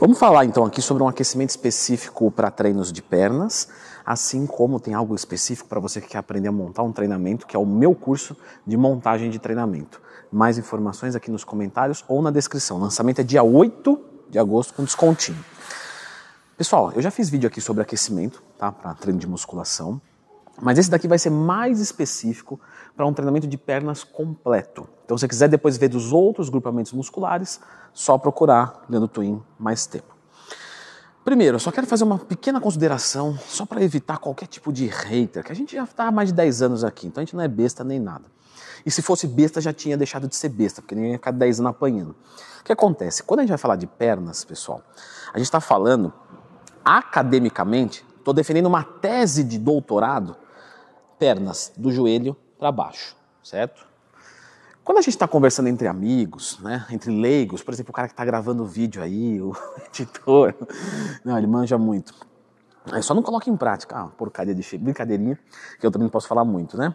Vamos falar então aqui sobre um aquecimento específico para treinos de pernas, assim como tem algo específico para você que quer aprender a montar um treinamento, que é o meu curso de montagem de treinamento. Mais informações aqui nos comentários ou na descrição. O lançamento é dia 8 de agosto com descontinho. Pessoal, eu já fiz vídeo aqui sobre aquecimento, tá? Para treino de musculação. Mas esse daqui vai ser mais específico para um treinamento de pernas completo. Então, se você quiser depois ver dos outros grupamentos musculares, só procurar Leandro Twin mais tempo. Primeiro, eu só quero fazer uma pequena consideração, só para evitar qualquer tipo de hater, que a gente já está há mais de 10 anos aqui, então a gente não é besta nem nada. E se fosse besta, já tinha deixado de ser besta, porque ninguém ia ficar 10 anos apanhando. O que acontece? Quando a gente vai falar de pernas, pessoal, a gente está falando academicamente, estou defendendo uma tese de doutorado, pernas do joelho para baixo, certo? Quando a gente está conversando entre amigos, né, entre leigos, por exemplo, o cara que está gravando o vídeo aí, o editor, não, ele manja muito. Aí só não coloca em prática, ah, porcaria de brincadeirinha, que eu também não posso falar muito, né?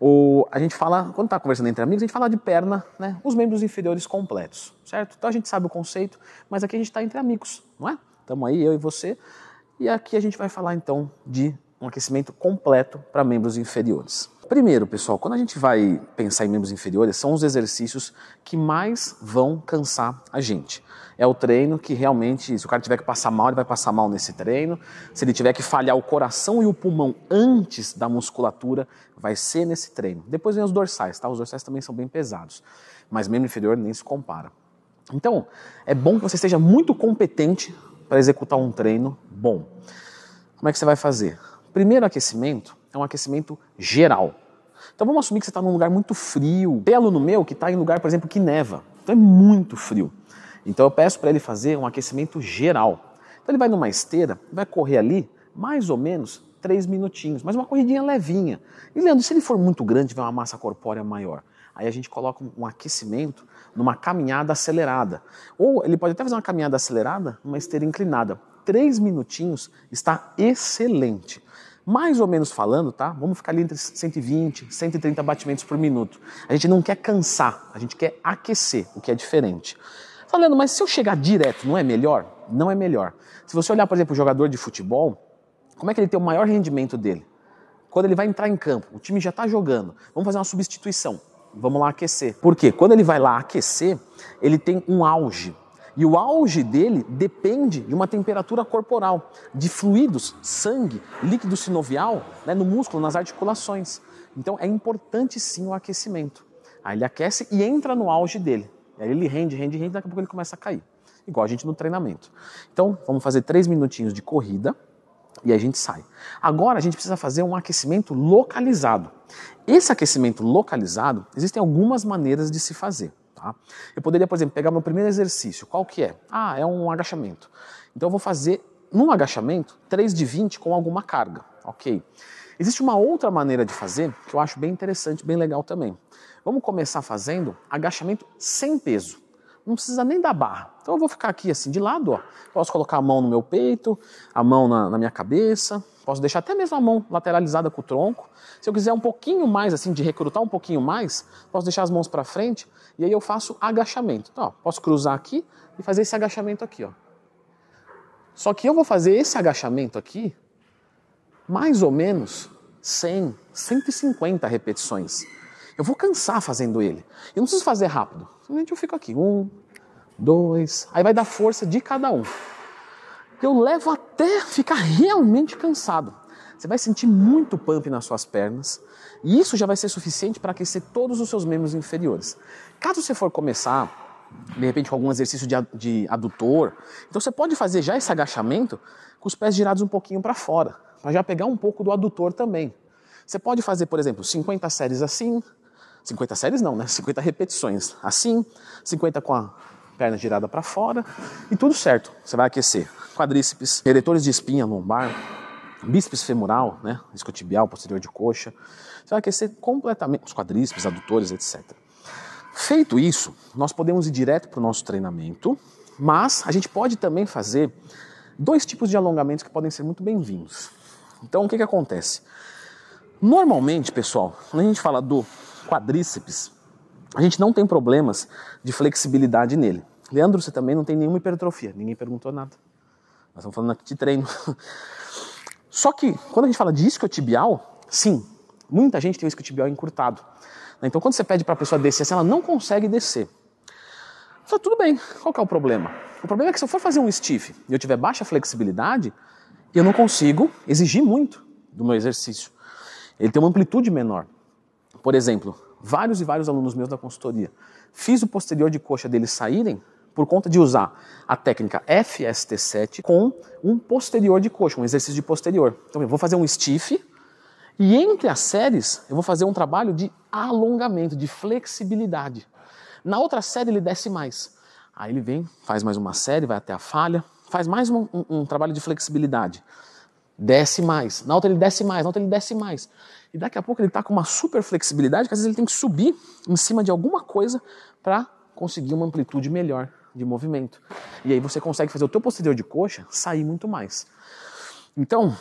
O, a gente fala, quando está conversando entre amigos, a gente fala de perna, né? Os membros inferiores completos, certo? Então a gente sabe o conceito, mas aqui a gente está entre amigos, não é? Estamos aí, eu e você, e aqui a gente vai falar então de um aquecimento completo para membros inferiores. Primeiro, pessoal, quando a gente vai pensar em membros inferiores, são os exercícios que mais vão cansar a gente. É o treino que realmente, se o cara tiver que passar mal, ele vai passar mal nesse treino. Se ele tiver que falhar o coração e o pulmão antes da musculatura, vai ser nesse treino. Depois vem os dorsais, tá? Os dorsais também são bem pesados, mas membro inferior nem se compara. Então, é bom que você esteja muito competente para executar um treino bom. Como é que você vai fazer? Primeiro aquecimento é um aquecimento geral. Então vamos assumir que você está num lugar muito frio. Tem aluno meu que está em lugar, por exemplo, que neva. Então é muito frio. Então eu peço para ele fazer um aquecimento geral. Então ele vai numa esteira, vai correr ali mais ou menos três minutinhos, mas uma corridinha levinha. E Leandro, se ele for muito grande, vai uma massa corpórea maior. Aí a gente coloca um aquecimento numa caminhada acelerada. Ou ele pode até fazer uma caminhada acelerada numa esteira inclinada. Três minutinhos está excelente. Mais ou menos falando, tá? Vamos ficar ali entre 120 e 130 batimentos por minuto. A gente não quer cansar, a gente quer aquecer, o que é diferente. Falando, mas se eu chegar direto, não é melhor? Não é melhor. Se você olhar, por exemplo, o jogador de futebol, como é que ele tem o maior rendimento dele? Quando ele vai entrar em campo, o time já está jogando, vamos fazer uma substituição, vamos lá aquecer. Por quê? Quando ele vai lá aquecer, ele tem um auge e o auge dele depende de uma temperatura corporal, de fluidos, sangue, líquido sinovial né, no músculo, nas articulações. Então é importante sim o aquecimento. Aí ele aquece e entra no auge dele. Aí ele rende, rende, rende, daqui a pouco ele começa a cair. Igual a gente no treinamento. Então vamos fazer três minutinhos de corrida e a gente sai. Agora a gente precisa fazer um aquecimento localizado. Esse aquecimento localizado, existem algumas maneiras de se fazer. Tá? Eu poderia, por exemplo, pegar meu primeiro exercício. Qual que é? Ah, é um agachamento. Então eu vou fazer, num agachamento, 3 de 20 com alguma carga. Ok. Existe uma outra maneira de fazer que eu acho bem interessante, bem legal também. Vamos começar fazendo agachamento sem peso. Não precisa nem da barra. Então eu vou ficar aqui assim de lado, ó. Posso colocar a mão no meu peito, a mão na, na minha cabeça, posso deixar até mesmo a mão lateralizada com o tronco. Se eu quiser um pouquinho mais, assim, de recrutar um pouquinho mais, posso deixar as mãos para frente e aí eu faço agachamento. Então, ó, posso cruzar aqui e fazer esse agachamento aqui, ó. Só que eu vou fazer esse agachamento aqui mais ou menos 100, 150 repetições. Eu vou cansar fazendo ele. Eu não preciso fazer rápido. Simplesmente eu fico aqui. Um, dois. Aí vai dar força de cada um. Eu levo até ficar realmente cansado. Você vai sentir muito pump nas suas pernas. E isso já vai ser suficiente para aquecer todos os seus membros inferiores. Caso você for começar de repente com algum exercício de, adutor. Então você pode fazer já esse agachamento com os pés girados um pouquinho para fora, para já pegar um pouco do adutor também. Você pode fazer, por exemplo, 50 séries assim, 50 séries não, né? 50 repetições assim, 50 com a perna girada para fora e tudo certo. Você vai aquecer quadríceps, eretores de espinha lombar, bíceps femoral, né? Isquiotibial, posterior de coxa. Você vai aquecer completamente os quadríceps, adutores, etc. Feito isso, nós podemos ir direto para o nosso treinamento, mas a gente pode também fazer dois tipos de alongamentos que podem ser muito bem-vindos. Então, o que, que acontece? Normalmente, pessoal, quando a gente fala do quadríceps, a gente não tem problemas de flexibilidade nele. Leandro, você também não tem nenhuma hipertrofia. Ninguém perguntou nada. Nós estamos falando aqui de treino. Só que, quando a gente fala de isquiotibial, sim, muita gente tem o isquiotibial encurtado. Então, quando você pede para a pessoa descer, assim, ela não consegue descer. Fala, tudo bem, qual que é o problema? O problema é que se eu for fazer um stiff e eu tiver baixa flexibilidade, eu não consigo exigir muito do meu exercício. Ele tem uma amplitude menor. Por exemplo, vários e vários alunos meus da consultoria, fiz o posterior de coxa deles saírem por conta de usar a técnica FST7 com um posterior de coxa, um exercício de posterior. Então eu vou fazer um stiff e entre as séries eu vou fazer um trabalho de alongamento, de flexibilidade. Na outra série ele desce mais. Aí ele vem, faz mais uma série, vai até a falha, faz mais um, um, um trabalho de flexibilidade. Desce mais. Na outra ele desce mais, na outra ele desce mais. E daqui a pouco ele está com uma super flexibilidade que às vezes ele tem que subir em cima de alguma coisa para conseguir uma amplitude melhor de movimento. E aí você consegue fazer o teu posterior de coxa sair muito mais. Então,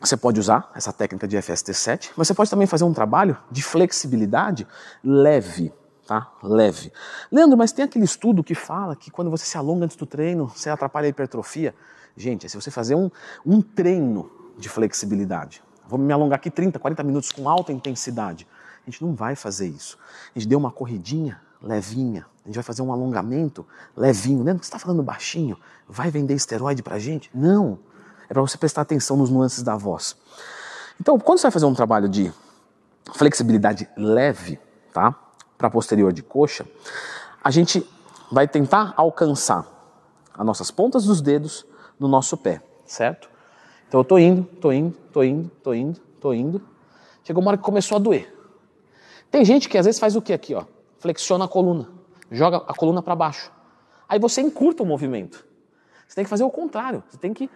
você pode usar essa técnica de FST7, mas você pode também fazer um trabalho de flexibilidade leve, tá? Leve. Leandro, mas tem aquele estudo que fala que quando você se alonga antes do treino, você atrapalha a hipertrofia. Gente, é se você fazer um, um treino de flexibilidade, vou me alongar aqui 30, 40 minutos com alta intensidade, a gente não vai fazer isso. A gente deu uma corridinha levinha, a gente vai fazer um alongamento levinho. Leandro, você está falando baixinho? Vai vender esteroide para gente? Não. É para você prestar atenção nos nuances da voz. Então, quando você vai fazer um trabalho de flexibilidade leve, tá? Para posterior de coxa, a gente vai tentar alcançar as nossas pontas dos dedos no nosso pé, certo? Então eu tô indo, tô indo, tô indo, tô indo, tô indo. Chegou uma hora que começou a doer. Tem gente que às vezes faz o que aqui, ó? Flexiona a coluna, joga a coluna para baixo. Aí você encurta o movimento. Você tem que fazer o contrário. Você tem que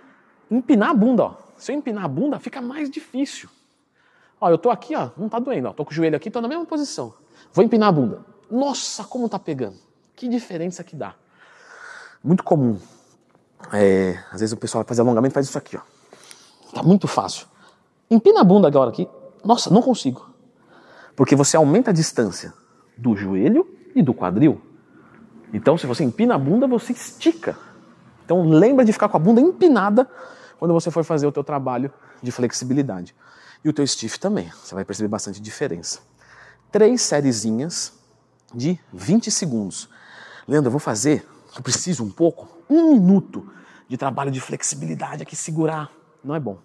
empinar a bunda, ó. Se eu empinar a bunda, fica mais difícil. Ó, eu tô aqui, ó, não tá doendo, ó. Tô com o joelho aqui, tô na mesma posição. Vou empinar a bunda. Nossa, como tá pegando. Que diferença que dá. Muito comum. É, às vezes o pessoal fazer alongamento faz isso aqui, ó. Tá muito fácil. Empina a bunda agora aqui. Nossa, não consigo. Porque você aumenta a distância do joelho e do quadril. Então, se você empina a bunda, você estica. Então, lembra de ficar com a bunda empinada quando você for fazer o teu trabalho de flexibilidade. E o teu stiff também, você vai perceber bastante diferença. Três sériezinhas de 20 segundos. Leandro, eu vou fazer, eu preciso um pouco, um minuto de trabalho de flexibilidade aqui, segurar. Não é bom.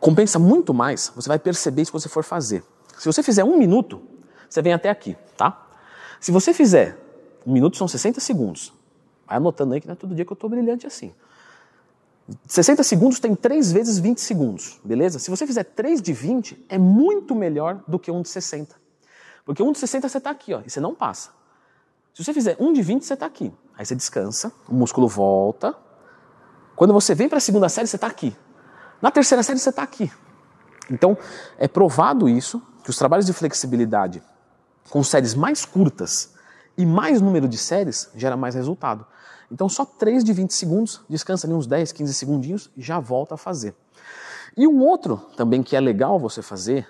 Compensa muito mais, você vai perceber se você for fazer. Se você fizer um minuto, você vem até aqui, tá? Se você fizer, um minuto são 60 segundos. Vai anotando aí que não é todo dia que eu estou brilhante assim. 60 segundos tem 3 vezes 20 segundos, beleza? Se você fizer 3 de 20, é muito melhor do que um de 60. Porque um de 60 você está aqui, ó, e você não passa. Se você fizer um de 20, você está aqui. Aí você descansa, o músculo volta. Quando você vem para a segunda série, você está aqui. Na terceira série, você está aqui. Então, é provado isso, que os trabalhos de flexibilidade com séries mais curtas e mais número de séries gera mais resultado. Então, só 3 de 20 segundos, descansa ali uns 10, 15 segundinhos e já volta a fazer. E um outro também que é legal você fazer,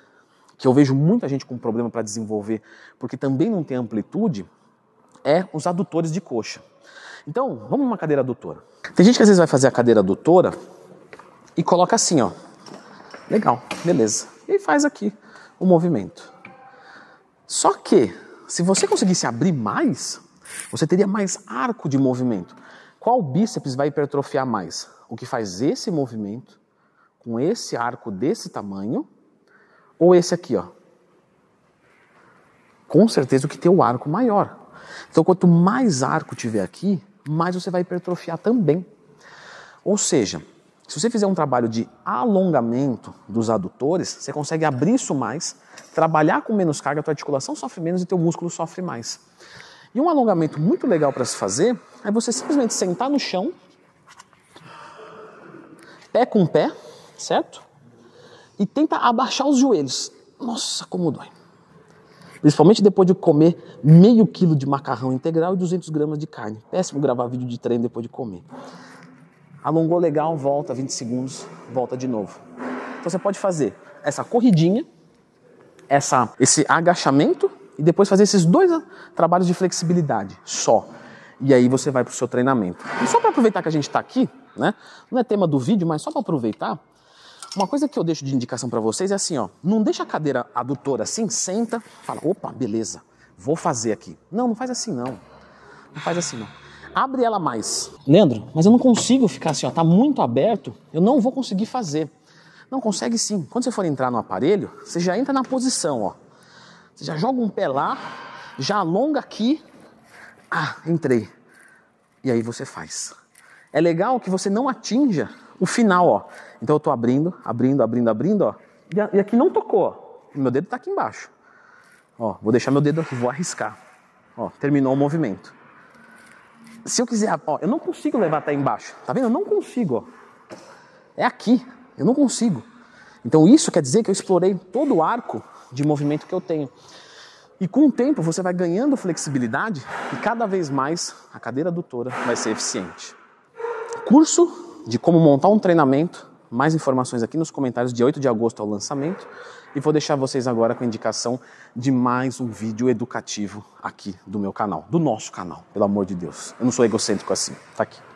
que eu vejo muita gente com problema para desenvolver, porque também não tem amplitude, é os adutores de coxa. Então, vamos numa cadeira adutora. Tem gente que às vezes vai fazer a cadeira adutora e coloca assim, ó. Legal, beleza. E faz aqui o movimento. Só que, se você conseguisse abrir mais, você teria mais arco de movimento. Qual bíceps vai hipertrofiar mais? O que faz esse movimento com esse arco desse tamanho ou esse aqui, ó? Com certeza o que tem o arco maior. Então, quanto mais arco tiver aqui, mais você vai hipertrofiar também. Ou seja, se você fizer um trabalho de alongamento dos adutores, você consegue abrir isso mais, trabalhar com menos carga, tua articulação sofre menos e teu músculo sofre mais. E um alongamento muito legal para se fazer é você simplesmente sentar no chão, pé com pé, certo? E tenta abaixar os joelhos. Nossa, como dói. Principalmente depois de comer meio quilo de macarrão integral e 200 gramas de carne. Péssimo gravar vídeo de treino depois de comer. Alongou legal, volta 20 segundos, volta de novo. Então você pode fazer essa corridinha, essa, esse agachamento e depois fazer esses dois trabalhos de flexibilidade só. E aí você vai para o seu treinamento. E só para aproveitar que a gente está aqui, né? Não é tema do vídeo, mas só para aproveitar, uma coisa que eu deixo de indicação para vocês é assim, ó, não deixa a cadeira adutora assim, senta, fala, opa, beleza, vou fazer aqui. Não, não faz assim não. Não faz assim não. Abre ela mais. Leandro, mas eu não consigo ficar assim, ó, tá muito aberto, eu não vou conseguir fazer. Não consegue sim. Quando você for entrar no aparelho, você já entra na posição, ó. Você já joga um pé lá, já alonga aqui. Ah, entrei. E aí você faz. É legal que você não atinja o final, ó. Então eu tô abrindo, abrindo, abrindo, abrindo, ó. E aqui não tocou, ó. Meu dedo tá aqui embaixo. Ó, vou deixar meu dedo aqui, vou arriscar. Ó, terminou o movimento. Se eu quiser, ó, eu não consigo levar até embaixo. Tá vendo? Eu não consigo, ó. É aqui. Eu não consigo. Então isso quer dizer que eu explorei todo o arco de movimento que eu tenho. E com o tempo você vai ganhando flexibilidade e cada vez mais a cadeira adutora vai ser eficiente. Curso de como montar um treinamento, mais informações aqui nos comentários, de 8 de agosto ao lançamento. E vou deixar vocês agora com a indicação de mais um vídeo educativo aqui do meu canal, do nosso canal, pelo amor de Deus. Eu não sou egocêntrico assim, tá aqui.